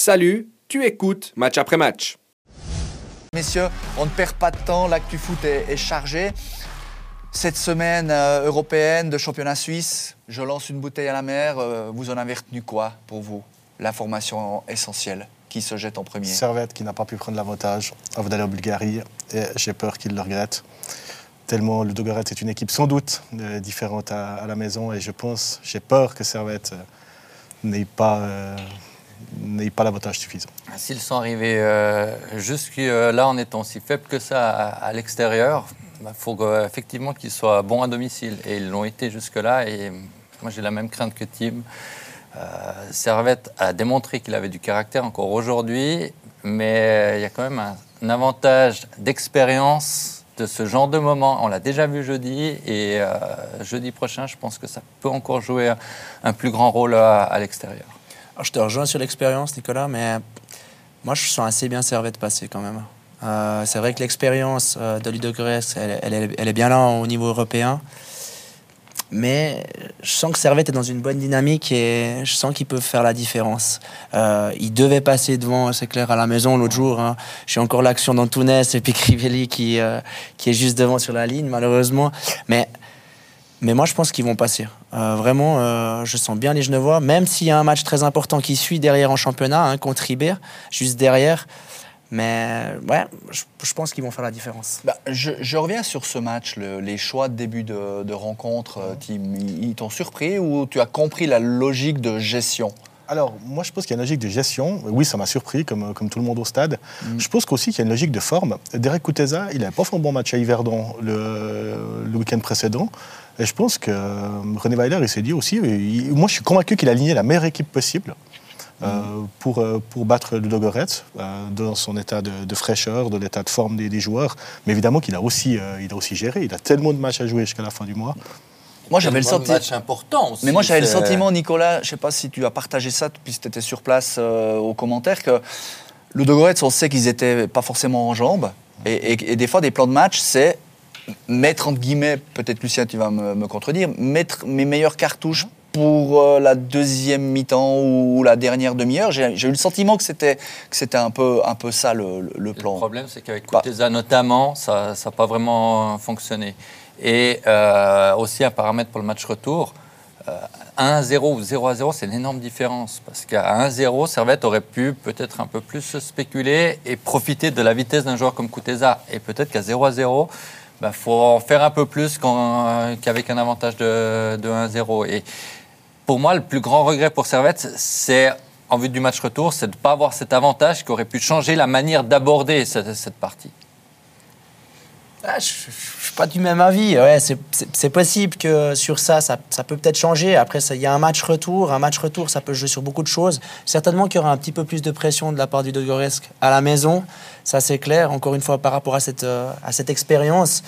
Salut, tu écoutes match après match. Messieurs, on ne perd pas de temps, l'actu foot est, est chargé. Cette semaine euh, européenne de championnat suisse, je lance une bouteille à la mer. Euh, vous en avez retenu quoi pour vous L'information essentielle qui se jette en premier Servette qui n'a pas pu prendre l'avantage avant d'aller en Bulgarie. Et j'ai peur qu'il le regrette. Tellement le Dogoret est une équipe sans doute euh, différente à, à la maison. Et je pense, j'ai peur que Servette euh, n'ait pas, n'ait pas l'avantage suffisant. S'ils sont arrivés euh, jusque-là en étant si faibles que ça à, l'extérieur, il faut que- effectivement qu'ils soient bons à domicile. Et ils l'ont été jusque-là. Et moi, j'ai la même crainte que Tim. Euh, Servette a démontré qu'il avait du caractère encore aujourd'hui, mais il y a quand même un, un avantage d'expérience de ce genre de moment. On l'a déjà vu jeudi, et euh, jeudi prochain, je pense que ça peut encore jouer un, plus grand rôle à l'extérieur. Alors, je te rejoins sur l'expérience, Nicolas, mais moi, je sens assez bien Servette passer quand même. Euh, c'est vrai que l'expérience euh, de Ludogorets, elle, elle est- bien là au niveau européen. Mais je sens que Servette est dans une bonne dynamique et je sens qu'ils peuvent faire la différence. Euh, ils devaient passer devant, c'est clair, à la maison l'autre jour. hein. J'ai encore l'action d'Antunes et puis Crivelli qui, qui est juste devant sur la ligne, malheureusement. Mais mais moi, je pense qu'ils vont passer. Euh, vraiment, euh, je sens bien les Genevois, même s'il y a un match très important qui suit derrière en championnat, hein, contre Iber, juste derrière. Mais ouais, je, je pense qu'ils vont faire la différence. Bah, je, je reviens sur ce match, le- les choix de début de, de rencontre, euh, Tim. Ils, t'ont surpris ou tu as compris la logique de gestion? Alors, moi, je pense qu'il y a une logique de gestion. Oui, ça m'a surpris, comme, comme tout le monde au stade. Je pense qu'aussi qu'il y a une logique de forme. Derek Kouteza, il n'avait pas fait un bon match à Yverdon le, le week-end précédent. Et je pense que euh, René Weiler, il s'est dit aussi, il- moi, je suis convaincu qu'il a aligné la meilleure équipe possible. euh, pour, euh, pour battre le Dogorets euh, dans son état de, de fraîcheur, de l'état de forme des, des joueurs. Mais évidemment qu'il a, aussi, euh, il a aussi géré. Il a tellement de matchs à jouer jusqu'à la fin du mois. Moi, j'avais le sentiment. matchs importants aussi. Mais moi, j'avais le sentiment, Nicolas, je ne sais pas si tu as partagé ça puisque tu étais sur place euh, aux commentaires, que le Dogorets, on sait qu'ils n'étaient pas forcément en jambes. Et, et- et des fois, des plans de match, c'est mettre, entre guillemets, peut-être Lucien, tu vas me, me contredire, mettre mes meilleures cartouches pour euh, la deuxième mi-temps ou la dernière demi-heure. J'ai eu le sentiment que c'était que c'était un peu, un peu ça le, le- le Le plan. problème, c'est qu'avec Bah. Kuteza notamment, ça n'a pas vraiment fonctionné. Et euh, aussi un paramètre pour le match retour. euh, 1-0 ou 0-0, c'est une énorme différence. Parce qu'à 1-0, Servette aurait pu peut-être un peu plus spéculer et profiter de la vitesse d'un joueur comme Kuteza. Et peut-être qu'à 0-0, il bah, faut en faire un peu plus qu'en- qu'avec un avantage de, de 1-0. Et pour moi, le plus grand regret pour Servette, c'est en vue du match retour, c'est de ne pas avoir cet avantage qui aurait pu changer la manière d'aborder cette, cette partie. Ah, je ne suis pas du même avis. Ouais, c'est- possible que sur ça, ça, peut peut-être changer. Après, il y a un match retour. Un match retour, ça peut jouer sur beaucoup de choses. Certainement qu'il y aura un petit peu plus de pression de la part du Dogoresk à la maison. Ça, c'est clair. Encore une fois, par rapport à cette, euh, à cette expérience.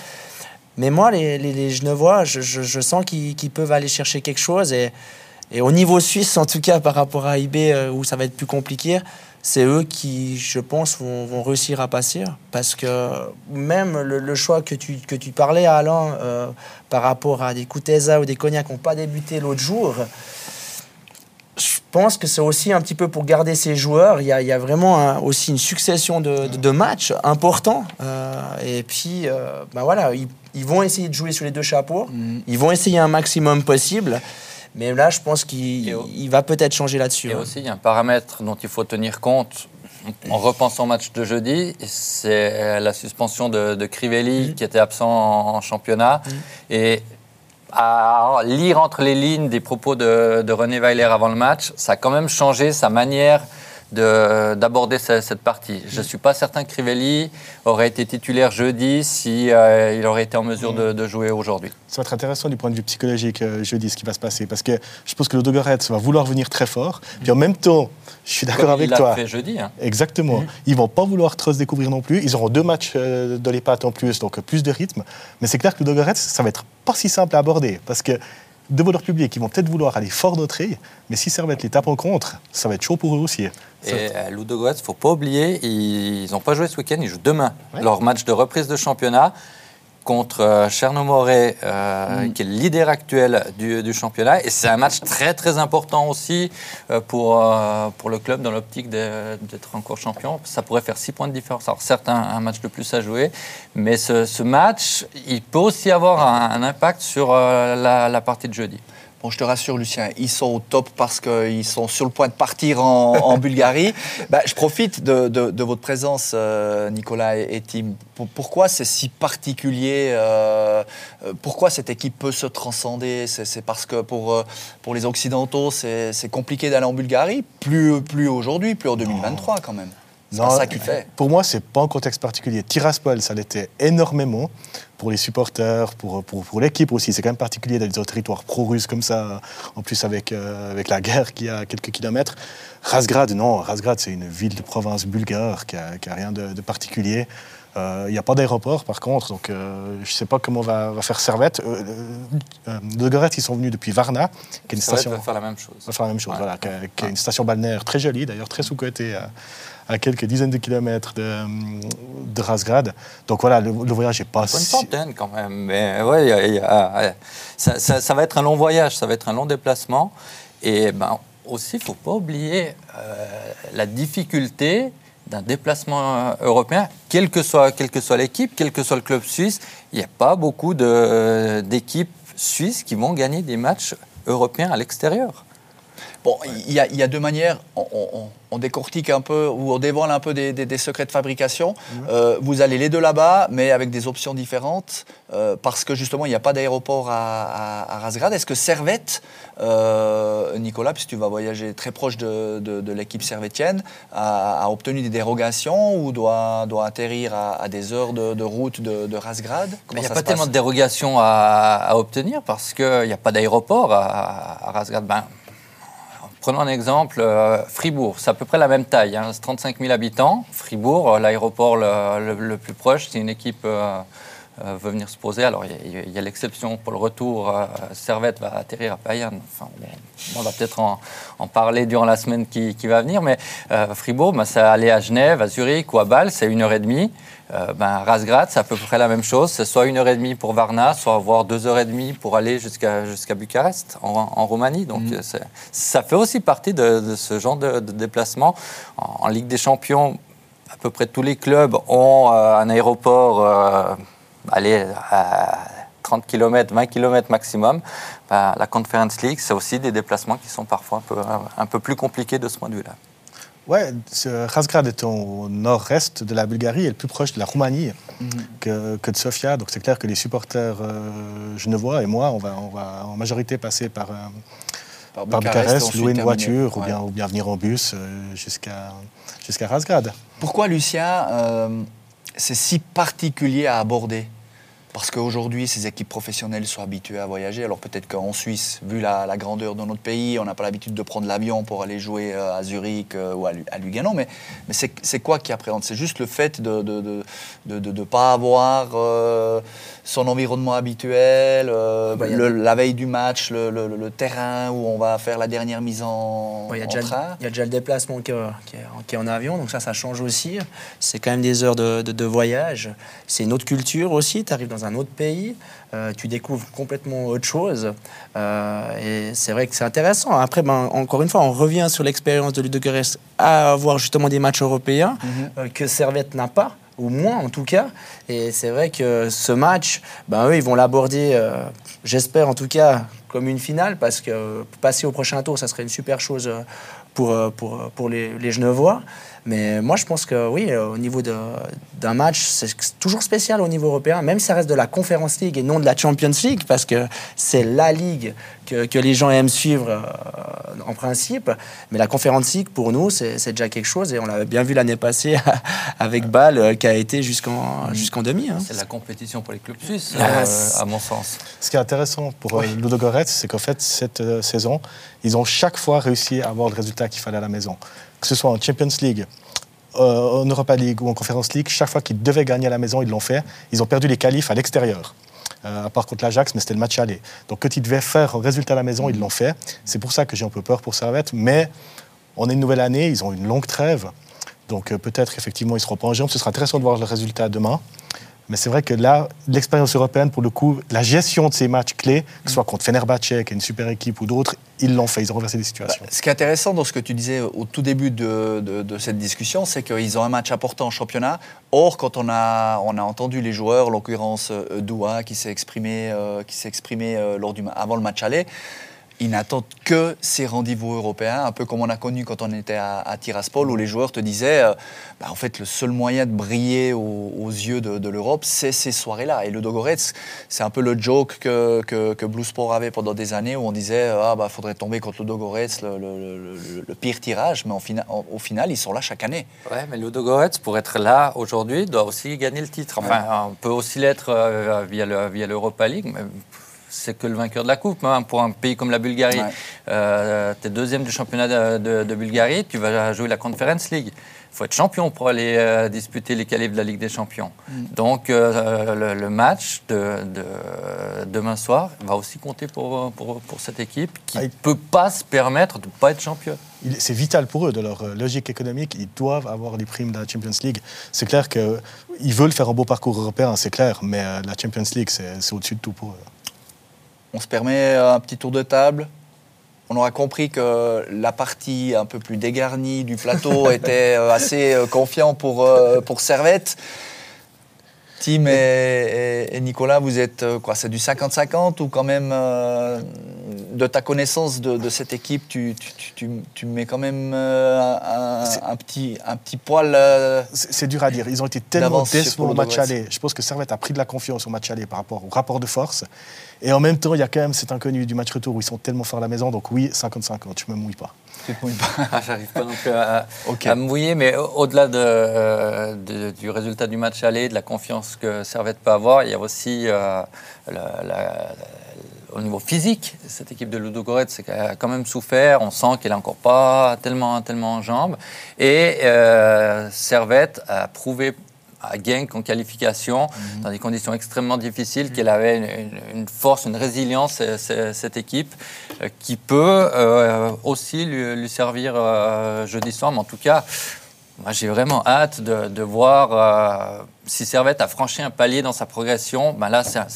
Mais moi, les, les, les Genevois, je, je- sens qu'ils qu'ils peuvent aller chercher quelque chose. Et, et au niveau suisse, en tout cas, par rapport à IB, euh, où ça va être plus compliqué, c'est eux qui, je pense, vont, vont réussir à passer. Parce que même le, le choix que tu, que tu parlais, Alain, euh, par rapport à des Kuteza ou des Cognac qui n'ont pas débuté l'autre jour, je pense que c'est aussi un petit peu pour garder ces joueurs. Il y a, il y a vraiment un- aussi une succession de, de- de matchs importants. Euh, et puis, euh, ben voilà, ils, ils vont essayer de jouer sur les deux chapeaux. Ils vont essayer un maximum possible. Mais là, je pense qu'il au- va peut-être changer là-dessus. Et hein. aussi, il y a un paramètre dont il faut tenir compte en repensant au match de jeudi, c'est la suspension de, de Crivelli qui était absent en, en championnat. Et à lire entre les lignes des propos de, de René Weiler avant le match, ça a quand même changé sa manière d'aborder ce- cette partie. Je ne suis pas certain que Crivelli aurait été titulaire jeudi si euh, il aurait été en mesure de, de jouer aujourd'hui. Ça va être intéressant du point de vue psychologique euh, jeudi ce qui va se passer parce que je pense que le Dogorets va vouloir venir très fort. Puis en même temps, je suis d'accord avec il toi. fait jeudi. hein. Exactement. Ils vont pas vouloir trop se découvrir non plus. Ils auront deux matchs euh, de les pattes en plus, donc plus de rythme. Mais c'est clair que le Dogorets, ça va être pas si simple à aborder parce que devant leur public, ils vont peut-être vouloir aller fort d'entrée, mais si Servette les tape en contre, ça va être chaud pour eux aussi. Ça- Et à Ludogorets, il ne faut pas oublier, ils n'ont pas joué ce week-end, ils jouent demain. Ouais. Leur match de reprise de championnat contre euh, Chernomoré, euh, qui est le leader actuel du, du championnat. Et c'est un match très très important aussi euh, pour, euh, pour le club dans l'optique d'être encore champion. Ça pourrait faire 6 points de différence. Alors certes, un, un match de plus à jouer, mais ce, ce match, il peut aussi avoir un, un impact sur euh, la, la partie de jeudi. Bon, je te rassure, Lucien, ils sont au top parce qu'ils sont sur le point de partir en, en Bulgarie. Bah, je profite de, de- de votre présence, euh, Nicolas et, et Tim. Pour- pourquoi c'est si particulier euh, euh, Pourquoi cette équipe peut se transcender? C'est parce que pour, euh, pour les Occidentaux, c'est c'est compliqué d'aller en Bulgarie Plus, plus aujourd'hui, plus en 2023 quand même. C'est pas ça qui fait. Pour moi, c'est pas un contexte particulier. Tiraspol, ça l'était énormément pour les supporters, pour, pour, pour l'équipe aussi. C'est quand même particulier d'aller dans un territoire pro-russe comme ça, en plus avec, euh, avec la guerre qui a quelques kilomètres. Razgrad, non, Razgrad, c'est une ville de province bulgare qui a, qui a rien de, de particulier. Euh, Il n'y a pas d'aéroport, par contre, donc euh, je ne sais pas comment va, va faire Servette. Euh, euh, de Goretz, ils sont venus depuis Varna, qui est une va station faire la même chose. va faire la même chose, Ouais. voilà, qui est- qui est une station balnéaire très jolie, d'ailleurs très sous-cotée, à, quelques dizaines de kilomètres de, de Razgrad. Donc voilà, le, le voyage n'est pas Une centaine quand même. Mais ouais, il y a- il y a- ouais. ça, ça- ça va être un long voyage, ça va être un long déplacement. Et ben, aussi, il ne faut pas oublier euh, la difficulté d'un déplacement euh, européen, quelle que soit, quelle que soit l'équipe, quel que soit le club suisse. Il n'y a pas beaucoup d'équipes suisses qui vont gagner des matchs européens à l'extérieur. Bon, il y, a- il y a deux manières. On, on- on décortique un peu ou on dévoile un peu des, des- des secrets de fabrication. Euh, vous allez les deux là-bas, mais avec des options différentes, euh, parce que justement, il n'y a pas d'aéroport à, à- à Razgrad. Est-ce que Servette, euh, Nicolas, puisque tu vas voyager très proche de, de- de l'équipe servétienne, a, a obtenu des dérogations ou doit, doit atterrir à, à des heures de, de route de, de Razgrad? Il n'y a pas tellement de dérogations à, obtenir parce qu'il n'y a pas d'aéroport à, à Razgrad. Ben, prenons un exemple, euh, Fribourg, c'est à peu près la même taille, hein, c'est 35 000 habitants. Fribourg, euh, l'aéroport le, plus proche, si une équipe euh, veut venir se poser, alors il y a- l'exception pour le retour, euh, Servette va atterrir à Payerne. Enfin, on, on va peut-être en, en parler durant la semaine qui, qui va venir, mais euh, Fribourg, ben, c'est aller à Genève, à Zurich ou à Bâle, c'est une heure et demie. Euh, ben, Razgrad, c'est à peu près la même chose. C'est soit une heure et demie pour Varna, soit voire deux heures et demie pour aller jusqu'à jusqu'à Bucarest, en, en Roumanie. Donc, c'est- ça fait aussi partie de, de ce genre de, de déplacement. En, en Ligue des Champions, à peu près tous les clubs ont euh, un aéroport, euh, allez, à 30 km, 20 km maximum. Ben, la Conference League, c'est aussi des déplacements qui sont parfois un peu, un peu plus compliqués de ce point de vue-là. Ouais, ce- Razgrad est au nord-est de la Bulgarie et le plus proche de la Roumanie que, que de Sofia. Donc c'est clair que les supporters euh, genevois et moi, on va, on va en majorité passer par, euh, Par par Bucarest, louer une voiture ou, Ouais. bien, ou bien venir en bus euh, jusqu'à jusqu'à Razgrad. Pourquoi, Lucien, euh, c'est si particulier à aborder Parce qu'aujourd'hui, ces équipes professionnelles sont habituées à voyager. Alors peut-être qu'en Suisse, vu la, la grandeur de notre pays, on n'a pas l'habitude de prendre l'avion pour aller jouer euh, à Zurich euh, ou à, Lu- à Lugano. Mais, mais c'est quoi qui appréhende? C'est juste le fait de ne pas avoir euh, son environnement habituel, euh, Bah, le- la veille du match, le, le- le terrain où on va faire la dernière mise en, Bon, Il y, a en déjà, train. il y a déjà le déplacement qui, est- qui est, qui est en avion, donc ça, ça change aussi. C'est quand même des heures de, de- de voyage. C'est une autre culture aussi. Tu arrives dans un autre pays, euh, tu découvres complètement autre chose. Euh, et c'est vrai que c'est intéressant. Après, ben, encore une fois, on revient sur l'expérience de Ludogorets à avoir justement des matchs européens euh, que Servette n'a pas ou moins en tout cas. Et c'est vrai que ce match, ben, eux, ils vont l'aborder, euh, j'espère en tout cas, comme une finale, parce que passer au prochain tour, ça serait une super chose pour, pour, pour les, les Genevois. Mais moi, je pense que oui, euh, au niveau d'un match, c'est toujours spécial au niveau européen, même si ça reste de la Conference League et non de la Champions League, parce que c'est la ligue que, que les gens aiment suivre euh, en principe. Mais la Conference League, pour nous, c'est déjà quelque chose, et on l'avait bien vu l'année passée avec Bâle, euh, qui a été jusqu'en jusqu'en demi. hein. C'est la compétition pour les clubs suisses, Ah, euh, à mon sens. Ce qui est intéressant pour euh, Ludogorets, c'est qu'en fait, cette euh, saison, ils ont chaque fois réussi à avoir le résultat qu'il fallait à la maison. Que ce soit en Champions League, euh, en Europa League ou en Conference League, chaque fois qu'ils devaient gagner à la maison, ils l'ont fait. Ils ont perdu les qualifs à l'extérieur. Euh, à part contre l'Ajax, mais c'était le match aller. Donc, quand ils devaient faire un résultat à la maison, ils l'ont fait. C'est pour ça que j'ai un peu peur pour Servette. Mais on est une nouvelle année, ils ont une longue trêve. Donc, euh, peut-être, effectivement, ils seront pas en jambes. Ce sera intéressant de voir le résultat demain. Mais c'est vrai que là, l'expérience européenne, pour le coup, la gestion de ces matchs clés, que ce soit contre Fenerbahce, qui est une super équipe, ou d'autres, ils l'ont fait, ils ont renversé des situations. Bah, ce qui est intéressant dans ce que tu disais au tout début de, de- de cette discussion, c'est qu'ils ont un match important en championnat. Or, quand on a, on a entendu les joueurs, en l'occurrence euh, Doua, qui s'est exprimé, euh, qui s'est exprimé euh, lors du, avant le match aller, ils n'attendent que ces rendez-vous européens, un peu comme on a connu quand on était à, à Tiraspol, où les joueurs te disaient, euh, bah, en fait, le seul moyen de briller aux, aux yeux de, de l'Europe, c'est ces soirées-là. Et le Dogorets, c'est un peu le joke que, que, que Blue Sport avait pendant des années, où on disait, ah bah, faudrait tomber contre le Dogorets, le, le- le- le pire tirage, mais en fina- en- au final, ils sont là chaque année. Ouais, mais Ludogorets, pour être là aujourd'hui, doit aussi gagner le titre. Enfin, on peut aussi l'être euh, via le- via l'Europa League, mais c'est que le vainqueur de la Coupe. hein. Pour un pays comme la Bulgarie, Ouais. euh, tu es deuxième du championnat de, de- de Bulgarie, tu vas jouer la Conference League. Il faut être champion pour aller euh, disputer les qualifs de la Ligue des Champions. Donc, euh, le, le match de, de- demain soir va aussi compter pour, pour, pour cette équipe qui Ah, ne il- peut pas se permettre de ne pas être champion. C'est vital pour eux, de leur logique économique. Ils doivent avoir les primes de la Champions League. C'est clair qu'ils veulent faire un beau parcours européen, c'est clair, mais la Champions League, c'est au-dessus de tout pour eux. On se permet un petit tour de table. On aura compris que la partie un peu plus dégarnie du plateau était euh, assez euh, confiant pour, euh, pour Servette. Tim et, et- et Nicolas, vous êtes euh, quoi C'est du 50-50 ou quand même, euh, de ta connaissance de, de cette équipe, tu, tu, tu- tu- mets quand même euh, un, petit, un petit poil euh, C'est dur à dire. Ils ont été tellement décevants au match aller. Je pense que Servette a pris de la confiance au match aller par rapport au rapport de force. Et en même temps, il y a quand même cet inconnu du match retour où ils sont tellement forts à la maison. Donc oui, 50-50, je me mouille pas. tu te mouilles pas. Ah, J'arrive pas non plus à, me mouiller, mais au- au-delà de, euh, de- du résultat du match aller, de la confiance que Servette peut avoir, il y a aussi euh, la- la- au niveau physique, cette équipe de Ludogorets c'est qu'elle a quand même souffert. On sent qu'elle n'est encore pas tellement, tellement en jambes. Et euh, Servette a prouvé à Genk en qualification, dans des conditions extrêmement difficiles, qu'elle avait une, force, une résilience, euh, ce- cette équipe, euh, qui peut euh, aussi lui, lui servir jeudi soir. Mais en tout cas, moi, j'ai vraiment hâte de, de voir euh, si Servette a franchi un palier dans sa progression. Ben là, c'est un,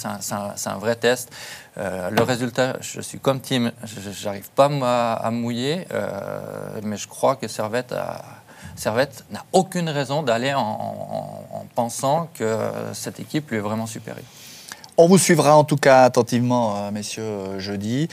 un- vrai test. Euh, le résultat, je suis comme Tim, je n'arrive pas à, à mouiller, euh, mais je crois que Servette a- Servette n'a aucune raison d'aller en, en- en pensant que cette équipe lui est vraiment supérieure. On vous suivra en tout cas attentivement, euh, messieurs, euh, jeudi.